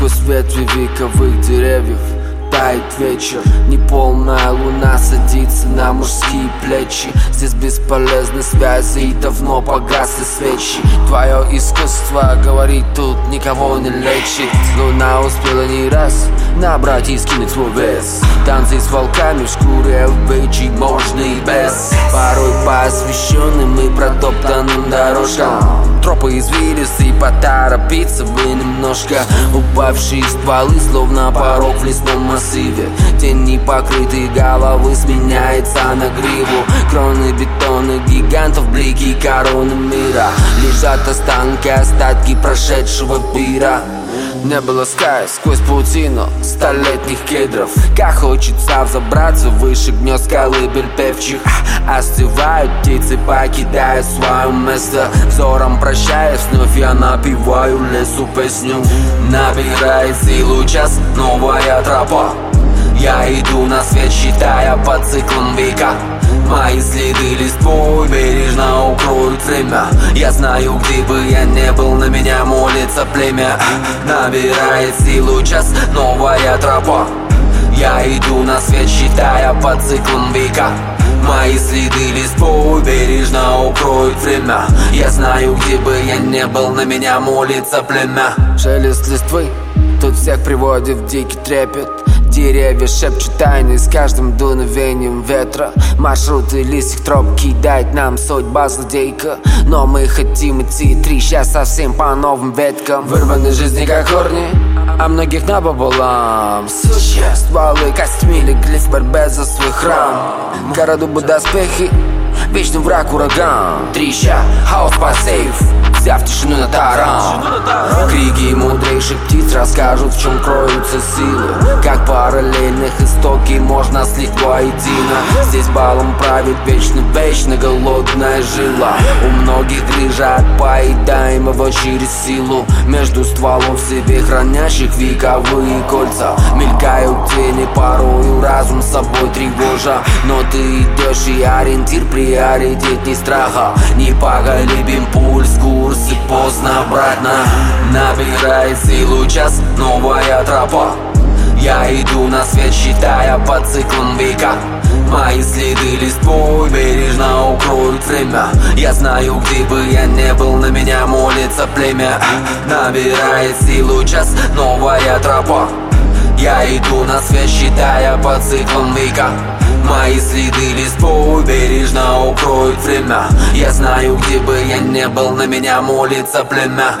ветви вековых деревьев Тает вечер, неполная луна садится на мужские плечи. Здесь бесполезны связи и давно погасли свечи. Твое искусство, говорит, тут никого не лечит. Луна успела не раз набрать и скинуть свой вес. Танцы с волками в шкуре LBG можно и без. Порой по освещенным и протоптанным дорожкам Тропы извилистые, поторопиться бы немножко. Упавшие стволы, словно порог в лесном массиве. Тени покрытые головы сменяется на гриву. Кроны бетона гигантов, блики короны мира. Лежат останки, остатки прошедшего пира. Не было ская сквозь паутину столетних кедров. Как хочется взобраться выше гнезд скалы певчих. Остывают птицы, покидая свое место. Взором прощаясь, вновь я напиваю лесу песню. Набирает силу час новая тропа Я иду на свет, считая по циклам века. Мои следы листвой бережно укроют время Я знаю, где бы я не был, на меня молится племя. Набирает силу час новая тропа. Я иду на свет, считая по циклам века. Мои следы листвой бережно укроют время Я знаю, где бы я не был, на меня молится племя. Шелест листвы тут всех приводит в дикий трепет Деревья шепчут тайны с каждым дуновением ветра. Маршруты листьев троп кидает нам судьба злодейка. Но мы хотим идти три сейчас совсем по новым веткам. Вырваны жизни как корни а многих напополам Стволы костями легли в борьбе за свой храм. Городу бы доспехи, вечный враг ураган. Треща, хаос по сейф взяв тишину на таран. Крики мудрейших птиц расскажут, в чем кроются силы. Как параллельных истоки можно слить воедино. Здесь балом правит вечно, вечно голодная жила. У многих грыжа от поедаемого через силу. Между стволов себе хранящих вековые кольца. Мелькают тени, порою разум собой тревожа. Но ты идешь и ориентир приоритет не страха. Непоколебим пульс, курс и поздно обратно. Набирает силу час новая тропа Я иду на свет, считая по циклам века. Мои следы листвой бережно укроют время. Я знаю, где бы я не был, на меня молится племя. Набирает силу час новая тропа. Я иду на свет, считая по циклам века. Мои следы листвой бережно укроют время. Я знаю, где бы я не был, на меня молится племя